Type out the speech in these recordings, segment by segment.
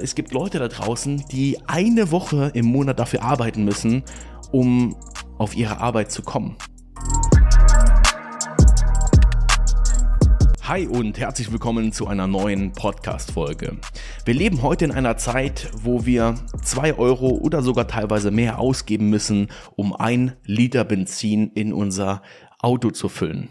Es gibt Leute da draußen, die eine Woche im Monat dafür arbeiten müssen, um auf ihre Arbeit zu kommen. Hi und herzlich willkommen zu einer neuen Podcast-Folge. Wir leben heute in einer Zeit, wo wir zwei Euro oder sogar teilweise mehr ausgeben müssen, um ein Liter Benzin in unser Auto zu füllen.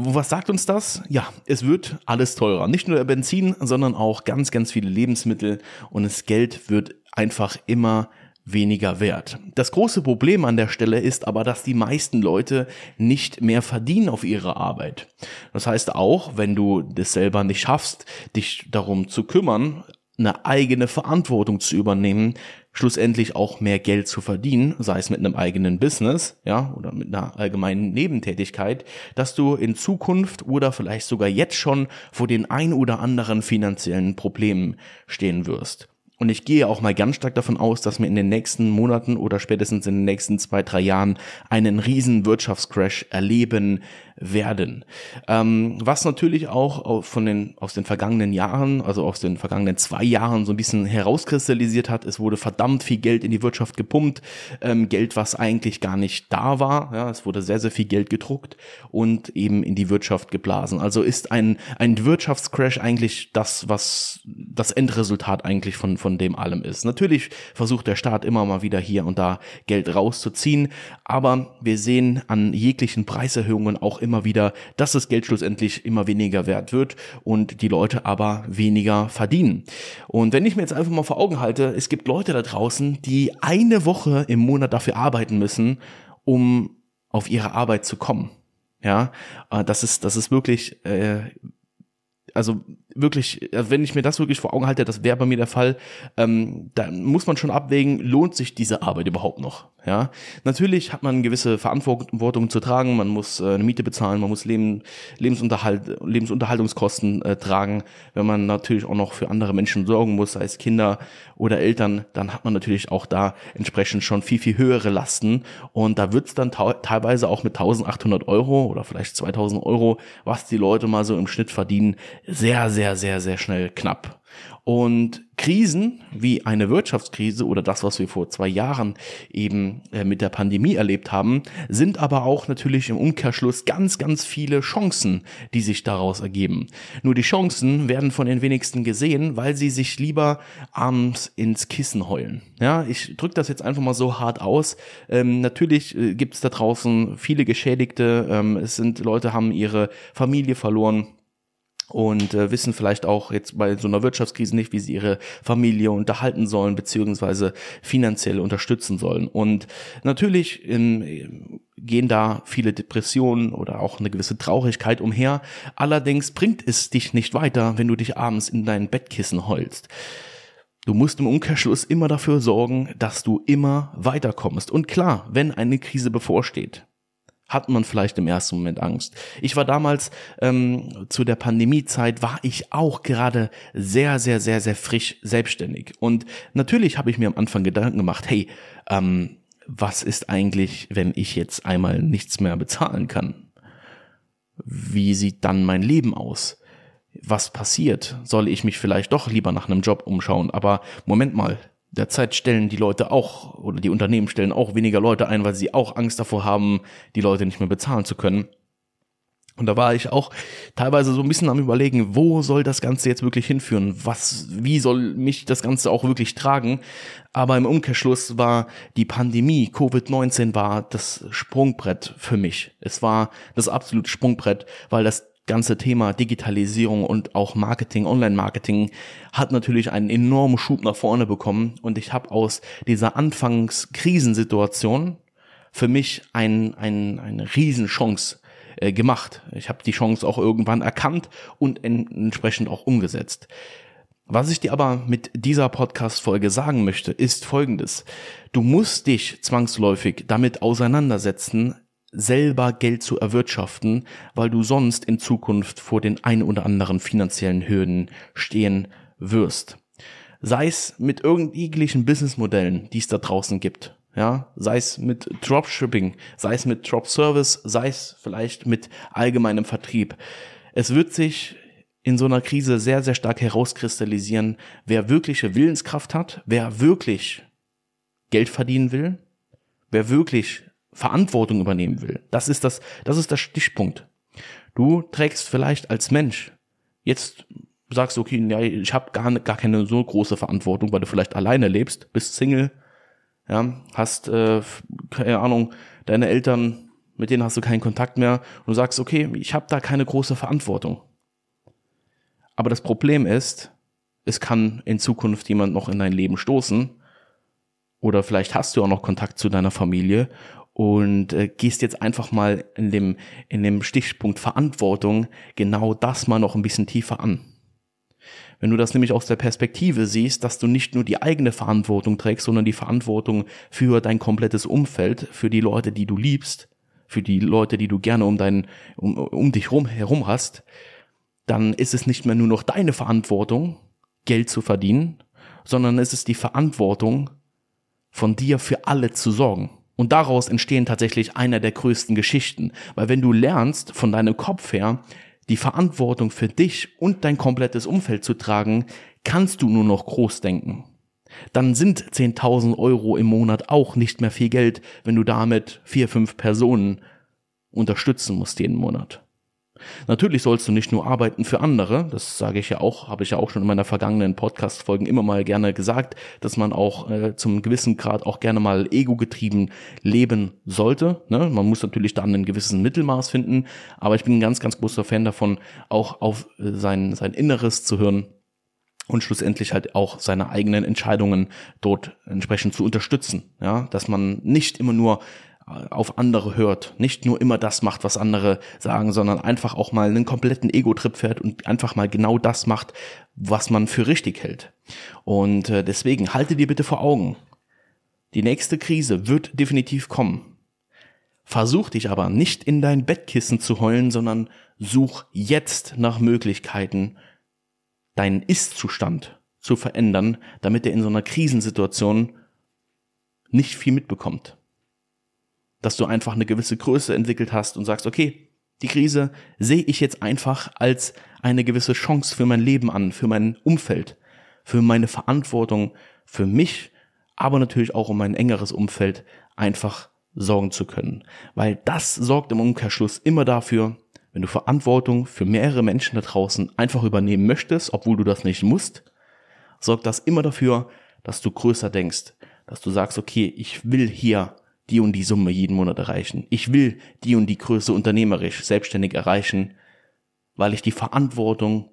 Was sagt uns das? Ja, es wird alles teurer. Nicht nur der Benzin, sondern auch ganz, ganz viele Lebensmittel und das Geld wird einfach immer weniger wert. Das große Problem an der Stelle ist aber, dass die meisten Leute nicht mehr verdienen auf ihre Arbeit. Das heißt auch, wenn du das selber nicht schaffst, dich darum zu kümmern, eine eigene Verantwortung zu übernehmen, schlussendlich auch mehr Geld zu verdienen, sei es mit einem eigenen Business, ja, oder mit einer allgemeinen Nebentätigkeit, dass du in Zukunft oder vielleicht sogar jetzt schon vor den ein oder anderen finanziellen Problemen stehen wirst. Und ich gehe auch mal ganz stark davon aus, dass wir in den nächsten Monaten oder spätestens in den nächsten zwei, drei Jahren einen riesen Wirtschaftscrash erleben werden. Ähm, was natürlich auch von den, aus den vergangenen Jahren, also aus den vergangenen zwei Jahren so ein bisschen herauskristallisiert hat, es wurde verdammt viel Geld in die Wirtschaft gepumpt, ähm, Geld, was eigentlich gar nicht da war. Ja, es wurde sehr, sehr viel Geld gedruckt und eben in die Wirtschaft geblasen. Also ist ein, ein Wirtschaftscrash eigentlich das, was das Endresultat eigentlich von, von dem allem ist. Natürlich versucht der Staat immer mal wieder hier und da Geld rauszuziehen, aber wir sehen an jeglichen Preiserhöhungen auch immer wieder, dass das Geld schlussendlich immer weniger wert wird und die Leute aber weniger verdienen. Und wenn ich mir jetzt einfach mal vor Augen halte, es gibt Leute da draußen, die eine Woche im Monat dafür arbeiten müssen, um auf ihre Arbeit zu kommen. Ja, äh, das ist, das ist wirklich, äh, also wirklich, also wenn ich mir das wirklich vor Augen halte, das wäre bei mir der Fall, ähm, da muss man schon abwägen, lohnt sich diese Arbeit überhaupt noch? Ja, natürlich hat man gewisse Verantwortung zu tragen, man muss äh, eine Miete bezahlen, man muss Leben, Lebensunterhalt, Lebensunterhaltungskosten äh, tragen. Wenn man natürlich auch noch für andere Menschen sorgen muss, sei es Kinder oder Eltern, dann hat man natürlich auch da entsprechend schon viel, viel höhere Lasten. Und da wird's dann teilweise auch mit 1800 Euro oder vielleicht 2000 Euro, was die Leute mal so im Schnitt verdienen, sehr, sehr, sehr, sehr schnell knapp. Und Krisen wie eine Wirtschaftskrise oder das, was wir vor zwei Jahren eben äh, mit der Pandemie erlebt haben, sind aber auch natürlich im Umkehrschluss ganz, ganz viele Chancen, die sich daraus ergeben. Nur die Chancen werden von den wenigsten gesehen, weil sie sich lieber abends ins Kissen heulen. Ja, ich drücke das jetzt einfach mal so hart aus. Ähm, natürlich äh, gibt es da draußen viele Geschädigte. Ähm, es sind Leute haben ihre Familie verloren und äh, wissen vielleicht auch jetzt bei so einer Wirtschaftskrise nicht, wie sie ihre Familie unterhalten sollen beziehungsweise finanziell unterstützen sollen. Und natürlich in, gehen da viele Depressionen oder auch eine gewisse Traurigkeit umher. Allerdings bringt es dich nicht weiter, wenn du dich abends in dein Bettkissen heulst. Du musst im Umkehrschluss immer dafür sorgen, dass du immer weiterkommst. Und klar, wenn eine Krise bevorsteht, hat man vielleicht im ersten Moment Angst. Ich war damals ähm, zu der Pandemiezeit war ich auch gerade sehr sehr sehr sehr frisch selbstständig und natürlich habe ich mir am Anfang Gedanken gemacht, hey, ähm, was ist eigentlich, wenn ich jetzt einmal nichts mehr bezahlen kann? Wie sieht dann mein Leben aus? Was passiert? Soll ich mich vielleicht doch lieber nach einem Job umschauen? Aber Moment mal, derzeit stellen die Leute auch oder die Unternehmen stellen auch weniger Leute ein, weil sie auch Angst davor haben, die Leute nicht mehr bezahlen zu können. Und da war ich auch teilweise so ein bisschen am überlegen, wo soll das Ganze jetzt wirklich hinführen? Was, wie soll mich das Ganze auch wirklich tragen? Aber im Umkehrschluss war die Pandemie, Covid-19 war das Sprungbrett für mich. Es war das absolute Sprungbrett, weil das ganze Thema Digitalisierung und auch Marketing, Online-Marketing hat natürlich einen enormen Schub nach vorne bekommen und ich habe aus dieser Anfangskrisensituation für mich ein, ein, eine Riesenchance äh, gemacht. Ich habe die Chance auch irgendwann erkannt und en entsprechend auch umgesetzt. Was ich dir aber mit dieser Podcast-Folge sagen möchte, ist folgendes. Du musst dich zwangsläufig damit auseinandersetzen, selber Geld zu erwirtschaften, weil du sonst in Zukunft vor den ein oder anderen finanziellen Hürden stehen wirst. Sei es mit irgendwelchen Businessmodellen, die es da draußen gibt, ja, sei es mit Dropshipping, sei es mit Drop Service, sei es vielleicht mit allgemeinem Vertrieb. Es wird sich in so einer Krise sehr, sehr stark herauskristallisieren, wer wirkliche Willenskraft hat, wer wirklich Geld verdienen will, wer wirklich Verantwortung übernehmen will. Das ist das, das ist der Stichpunkt. Du trägst vielleicht als Mensch jetzt sagst, okay, ja, ich habe gar, gar keine so große Verantwortung, weil du vielleicht alleine lebst, bist Single, ja, hast, äh, keine Ahnung, deine Eltern, mit denen hast du keinen Kontakt mehr und du sagst, okay, ich habe da keine große Verantwortung. Aber das Problem ist, es kann in Zukunft jemand noch in dein Leben stoßen oder vielleicht hast du auch noch Kontakt zu deiner Familie und äh, gehst jetzt einfach mal in dem, in dem Stichpunkt Verantwortung genau das mal noch ein bisschen tiefer an. Wenn du das nämlich aus der Perspektive siehst, dass du nicht nur die eigene Verantwortung trägst, sondern die Verantwortung für dein komplettes Umfeld, für die Leute, die du liebst, für die Leute, die du gerne um dein, um, um dich rum, herum hast, dann ist es nicht mehr nur noch deine Verantwortung, Geld zu verdienen, sondern es ist die Verantwortung, von dir für alle zu sorgen. Und daraus entstehen tatsächlich einer der größten Geschichten. Weil wenn du lernst, von deinem Kopf her, die Verantwortung für dich und dein komplettes Umfeld zu tragen, kannst du nur noch groß denken. Dann sind 10.000 Euro im Monat auch nicht mehr viel Geld, wenn du damit vier, fünf Personen unterstützen musst jeden Monat. Natürlich sollst du nicht nur arbeiten für andere, das sage ich ja auch, habe ich ja auch schon in meiner vergangenen Podcast-Folgen immer mal gerne gesagt, dass man auch äh, zum gewissen Grad auch gerne mal ego-getrieben leben sollte. Ne? Man muss natürlich dann ein gewisses Mittelmaß finden, aber ich bin ein ganz, ganz großer Fan davon, auch auf äh, sein, sein Inneres zu hören und schlussendlich halt auch seine eigenen Entscheidungen dort entsprechend zu unterstützen. Ja, dass man nicht immer nur auf andere hört, nicht nur immer das macht, was andere sagen, sondern einfach auch mal einen kompletten Ego-Trip fährt und einfach mal genau das macht, was man für richtig hält. Und äh, deswegen halte dir bitte vor Augen, die nächste Krise wird definitiv kommen. Versuch dich aber nicht in dein Bettkissen zu heulen, sondern such jetzt nach Möglichkeiten, deinen Ist-Zustand zu verändern, damit er in so einer Krisensituation nicht viel mitbekommt dass du einfach eine gewisse Größe entwickelt hast und sagst, okay, die Krise sehe ich jetzt einfach als eine gewisse Chance für mein Leben an, für mein Umfeld, für meine Verantwortung, für mich, aber natürlich auch um mein engeres Umfeld einfach sorgen zu können. Weil das sorgt im Umkehrschluss immer dafür, wenn du Verantwortung für mehrere Menschen da draußen einfach übernehmen möchtest, obwohl du das nicht musst, sorgt das immer dafür, dass du größer denkst, dass du sagst, okay, ich will hier die und die Summe jeden Monat erreichen. Ich will die und die Größe unternehmerisch, selbstständig erreichen, weil ich die Verantwortung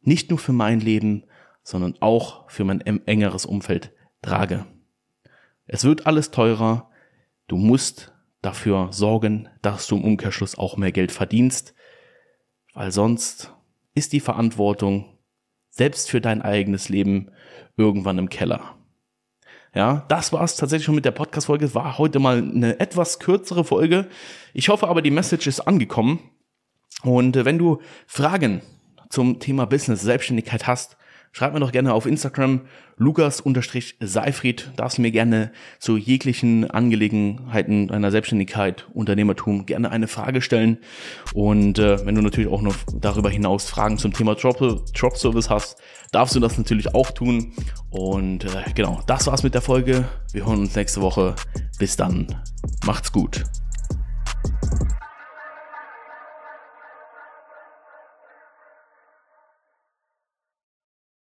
nicht nur für mein Leben, sondern auch für mein engeres Umfeld trage. Es wird alles teurer. Du musst dafür sorgen, dass du im Umkehrschluss auch mehr Geld verdienst, weil sonst ist die Verantwortung selbst für dein eigenes Leben irgendwann im Keller. Ja, das war es tatsächlich schon mit der Podcast-Folge. War heute mal eine etwas kürzere Folge. Ich hoffe aber, die Message ist angekommen. Und äh, wenn du Fragen zum Thema Business, Selbstständigkeit hast, schreib mir doch gerne auf Instagram Lukas-Seifried. Darfst mir gerne zu jeglichen Angelegenheiten deiner Selbstständigkeit, Unternehmertum gerne eine Frage stellen. Und äh, wenn du natürlich auch noch darüber hinaus Fragen zum Thema Drop, Drop Service hast, darfst du das natürlich auch tun. Und äh, genau, das war's mit der Folge. Wir hören uns nächste Woche. Bis dann. Macht's gut.